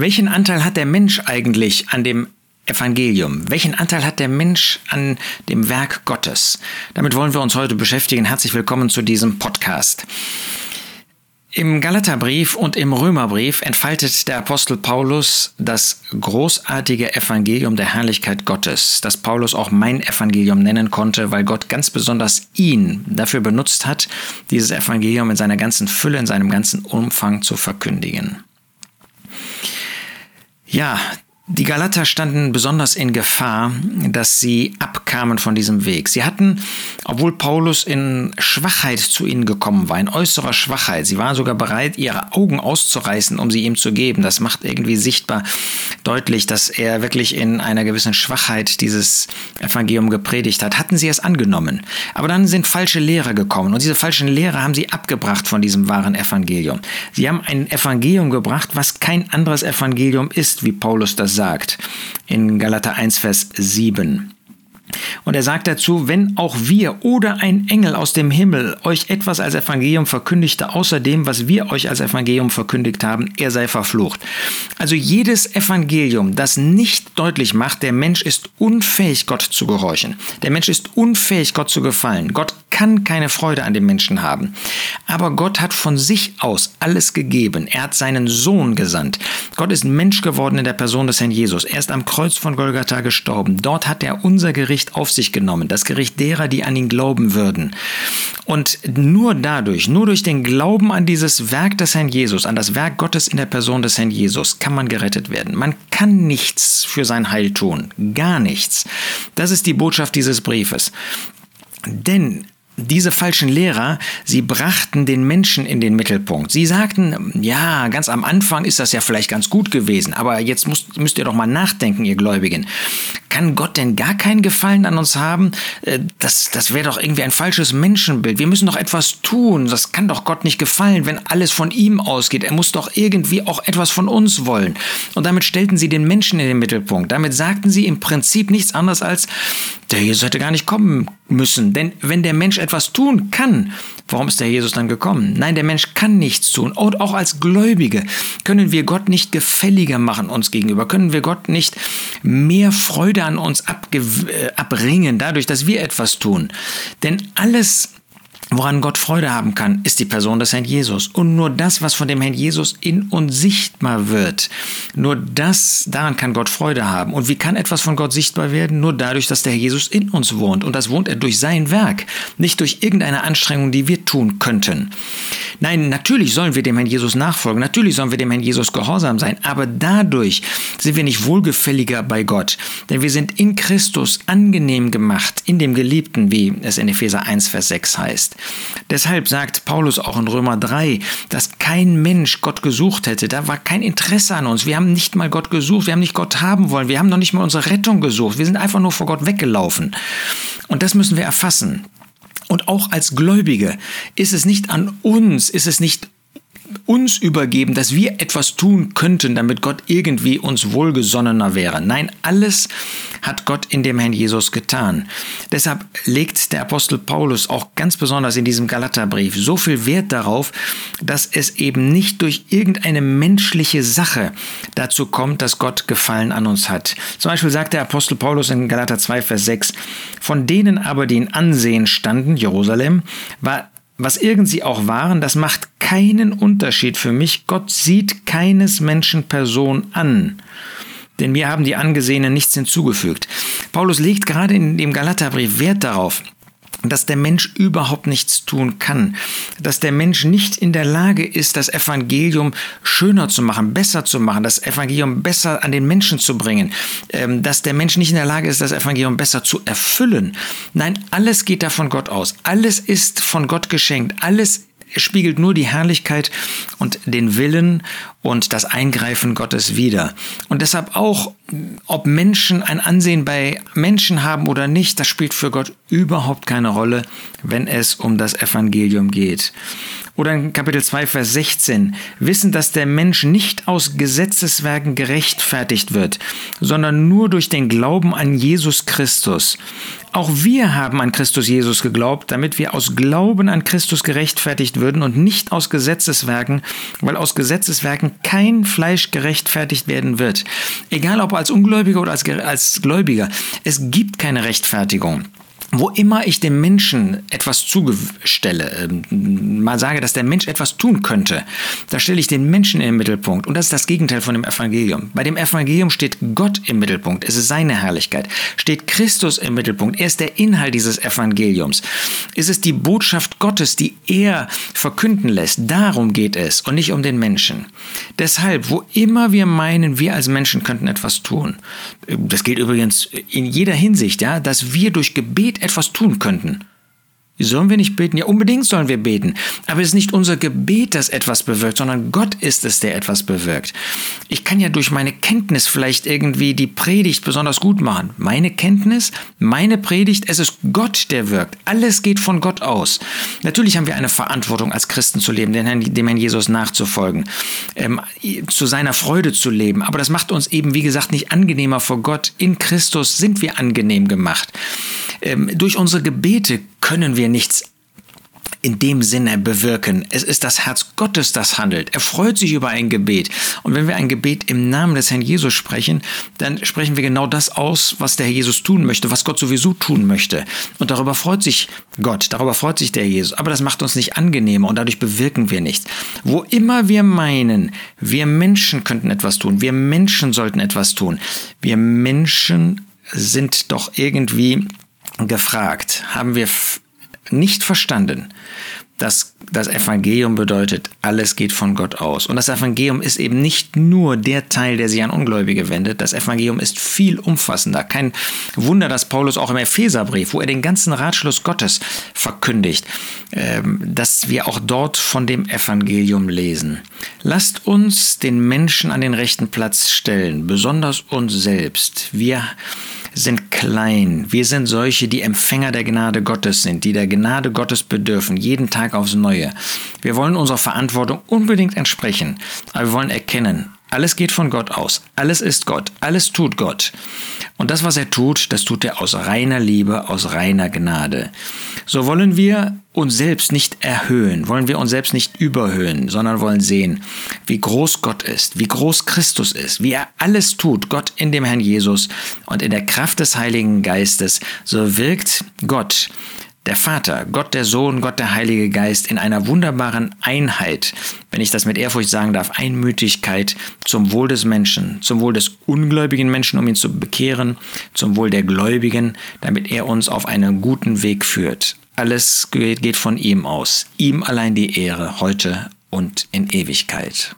Welchen Anteil hat der Mensch eigentlich an dem Evangelium? Welchen Anteil hat der Mensch an dem Werk Gottes? Damit wollen wir uns heute beschäftigen. Herzlich willkommen zu diesem Podcast. Im Galaterbrief und im Römerbrief entfaltet der Apostel Paulus das großartige Evangelium der Herrlichkeit Gottes, das Paulus auch mein Evangelium nennen konnte, weil Gott ganz besonders ihn dafür benutzt hat, dieses Evangelium in seiner ganzen Fülle, in seinem ganzen Umfang zu verkündigen. Ja, die Galater standen besonders in Gefahr, dass sie abkamen von diesem Weg. Sie hatten, obwohl Paulus in Schwachheit zu ihnen gekommen war, in äußerer Schwachheit, sie waren sogar bereit, ihre Augen auszureißen, um sie ihm zu geben. Das macht irgendwie sichtbar deutlich, dass er wirklich in einer gewissen Schwachheit dieses Evangelium gepredigt hat. Hatten sie es angenommen. Aber dann sind falsche Lehrer gekommen und diese falschen Lehrer haben sie abgebracht von diesem wahren Evangelium. Sie haben ein Evangelium gebracht, was kein anderes Evangelium ist, wie Paulus das sagt in Galater 1, Vers 7. Und er sagt dazu, wenn auch wir oder ein Engel aus dem Himmel euch etwas als Evangelium verkündigte, außer dem, was wir euch als Evangelium verkündigt haben, er sei verflucht. Also jedes Evangelium, das nicht deutlich macht, der Mensch ist unfähig, Gott zu gehorchen. Der Mensch ist unfähig, Gott zu gefallen. Gott kann keine Freude an dem Menschen haben. Aber Gott hat von sich aus alles gegeben. Er hat seinen Sohn gesandt. Gott ist Mensch geworden in der Person des Herrn Jesus. Er ist am Kreuz von Golgatha gestorben. Dort hat er unser Gericht auf sich genommen, das Gericht derer, die an ihn glauben würden. Und nur dadurch, nur durch den Glauben an dieses Werk des Herrn Jesus, an das Werk Gottes in der Person des Herrn Jesus, kann man gerettet werden. Man kann nichts für sein Heil tun. Gar nichts. Das ist die Botschaft dieses Briefes. Denn diese falschen Lehrer, sie brachten den Menschen in den Mittelpunkt. Sie sagten, ja, ganz am Anfang ist das ja vielleicht ganz gut gewesen, aber jetzt müsst, müsst ihr doch mal nachdenken, ihr Gläubigen. Kann Gott denn gar keinen Gefallen an uns haben? Äh, das, das wäre doch irgendwie ein falsches Menschenbild. Wir müssen doch etwas tun. Das kann doch Gott nicht gefallen, wenn alles von ihm ausgeht. Er muss doch irgendwie auch etwas von uns wollen. Und damit stellten sie den Menschen in den Mittelpunkt. Damit sagten sie im Prinzip nichts anderes als, der Jesus hätte gar nicht kommen müssen. Denn wenn der Mensch etwas tun kann, warum ist der Jesus dann gekommen? Nein, der Mensch kann nichts tun. Und auch als Gläubige können wir Gott nicht gefälliger machen uns gegenüber. Können wir Gott nicht mehr Freude an uns äh, abringen, dadurch, dass wir etwas tun. Denn alles, Woran Gott Freude haben kann, ist die Person des Herrn Jesus. Und nur das, was von dem Herrn Jesus in uns sichtbar wird, nur das, daran kann Gott Freude haben. Und wie kann etwas von Gott sichtbar werden? Nur dadurch, dass der Herr Jesus in uns wohnt. Und das wohnt er durch sein Werk, nicht durch irgendeine Anstrengung, die wir tun könnten. Nein, natürlich sollen wir dem Herrn Jesus nachfolgen. Natürlich sollen wir dem Herrn Jesus gehorsam sein. Aber dadurch sind wir nicht wohlgefälliger bei Gott. Denn wir sind in Christus angenehm gemacht, in dem Geliebten, wie es in Epheser 1, Vers 6 heißt. Deshalb sagt Paulus auch in Römer 3, dass kein Mensch Gott gesucht hätte. Da war kein Interesse an uns. Wir haben nicht mal Gott gesucht. Wir haben nicht Gott haben wollen. Wir haben noch nicht mal unsere Rettung gesucht. Wir sind einfach nur vor Gott weggelaufen. Und das müssen wir erfassen. Und auch als Gläubige ist es nicht an uns, ist es nicht uns übergeben, dass wir etwas tun könnten, damit Gott irgendwie uns wohlgesonnener wäre. Nein, alles hat Gott in dem Herrn Jesus getan. Deshalb legt der Apostel Paulus auch ganz besonders in diesem Galaterbrief so viel Wert darauf, dass es eben nicht durch irgendeine menschliche Sache dazu kommt, dass Gott Gefallen an uns hat. Zum Beispiel sagt der Apostel Paulus in Galater 2, Vers 6, von denen aber, die in Ansehen standen, Jerusalem, war was irgend sie auch waren, das macht keinen Unterschied für mich. Gott sieht keines Menschen Person an. Denn mir haben die Angesehenen nichts hinzugefügt. Paulus legt gerade in dem Galaterbrief Wert darauf, dass der Mensch überhaupt nichts tun kann, dass der Mensch nicht in der Lage ist, das Evangelium schöner zu machen, besser zu machen, das Evangelium besser an den Menschen zu bringen, ähm, dass der Mensch nicht in der Lage ist, das Evangelium besser zu erfüllen. Nein, alles geht da von Gott aus, alles ist von Gott geschenkt, alles spiegelt nur die Herrlichkeit und den Willen und das Eingreifen Gottes wider. Und deshalb auch ob Menschen ein Ansehen bei Menschen haben oder nicht, das spielt für Gott überhaupt keine Rolle, wenn es um das Evangelium geht. Oder in Kapitel 2, Vers 16, wissen, dass der Mensch nicht aus Gesetzeswerken gerechtfertigt wird, sondern nur durch den Glauben an Jesus Christus. Auch wir haben an Christus Jesus geglaubt, damit wir aus Glauben an Christus gerechtfertigt würden und nicht aus Gesetzeswerken, weil aus Gesetzeswerken kein Fleisch gerechtfertigt werden wird. Egal ob als Ungläubiger oder als, als Gläubiger, es gibt keine Rechtfertigung wo immer ich dem Menschen etwas zugestelle, ähm, mal sage, dass der Mensch etwas tun könnte, da stelle ich den Menschen in den Mittelpunkt. Und das ist das Gegenteil von dem Evangelium. Bei dem Evangelium steht Gott im Mittelpunkt. Es ist seine Herrlichkeit. Steht Christus im Mittelpunkt. Er ist der Inhalt dieses Evangeliums. Es ist die Botschaft Gottes, die er verkünden lässt. Darum geht es und nicht um den Menschen. Deshalb, wo immer wir meinen, wir als Menschen könnten etwas tun, das gilt übrigens in jeder Hinsicht, ja, dass wir durch Gebet etwas tun könnten. Sollen wir nicht beten? Ja, unbedingt sollen wir beten. Aber es ist nicht unser Gebet, das etwas bewirkt, sondern Gott ist es, der etwas bewirkt. Ich kann ja durch meine Kenntnis vielleicht irgendwie die Predigt besonders gut machen. Meine Kenntnis, meine Predigt, es ist Gott, der wirkt. Alles geht von Gott aus. Natürlich haben wir eine Verantwortung, als Christen zu leben, dem Herrn Jesus nachzufolgen, ähm, zu seiner Freude zu leben. Aber das macht uns eben, wie gesagt, nicht angenehmer vor Gott. In Christus sind wir angenehm gemacht. Ähm, durch unsere Gebete können wir nichts in dem Sinne bewirken. Es ist das Herz Gottes, das handelt. Er freut sich über ein Gebet. Und wenn wir ein Gebet im Namen des Herrn Jesus sprechen, dann sprechen wir genau das aus, was der Herr Jesus tun möchte, was Gott sowieso tun möchte. Und darüber freut sich Gott, darüber freut sich der Jesus. Aber das macht uns nicht angenehmer und dadurch bewirken wir nichts. Wo immer wir meinen, wir Menschen könnten etwas tun, wir Menschen sollten etwas tun, wir Menschen sind doch irgendwie gefragt, haben wir nicht verstanden, dass das Evangelium bedeutet, alles geht von Gott aus. Und das Evangelium ist eben nicht nur der Teil, der sich an Ungläubige wendet. Das Evangelium ist viel umfassender. Kein Wunder, dass Paulus auch im Epheserbrief, wo er den ganzen Ratschluss Gottes verkündigt, ähm, dass wir auch dort von dem Evangelium lesen. Lasst uns den Menschen an den rechten Platz stellen, besonders uns selbst. Wir sind klein. Wir sind solche, die Empfänger der Gnade Gottes sind, die der Gnade Gottes bedürfen, jeden Tag aufs Neue. Wir wollen unserer Verantwortung unbedingt entsprechen, aber wir wollen erkennen, alles geht von Gott aus. Alles ist Gott. Alles tut Gott. Und das, was er tut, das tut er aus reiner Liebe, aus reiner Gnade. So wollen wir uns selbst nicht erhöhen, wollen wir uns selbst nicht überhöhen, sondern wollen sehen, wie groß Gott ist, wie groß Christus ist, wie er alles tut, Gott in dem Herrn Jesus und in der Kraft des Heiligen Geistes, so wirkt Gott der Vater, Gott der Sohn, Gott der Heilige Geist in einer wunderbaren Einheit, wenn ich das mit Ehrfurcht sagen darf, Einmütigkeit zum Wohl des Menschen, zum Wohl des ungläubigen Menschen, um ihn zu bekehren, zum Wohl der Gläubigen, damit er uns auf einen guten Weg führt. Alles geht von ihm aus. Ihm allein die Ehre heute und in Ewigkeit.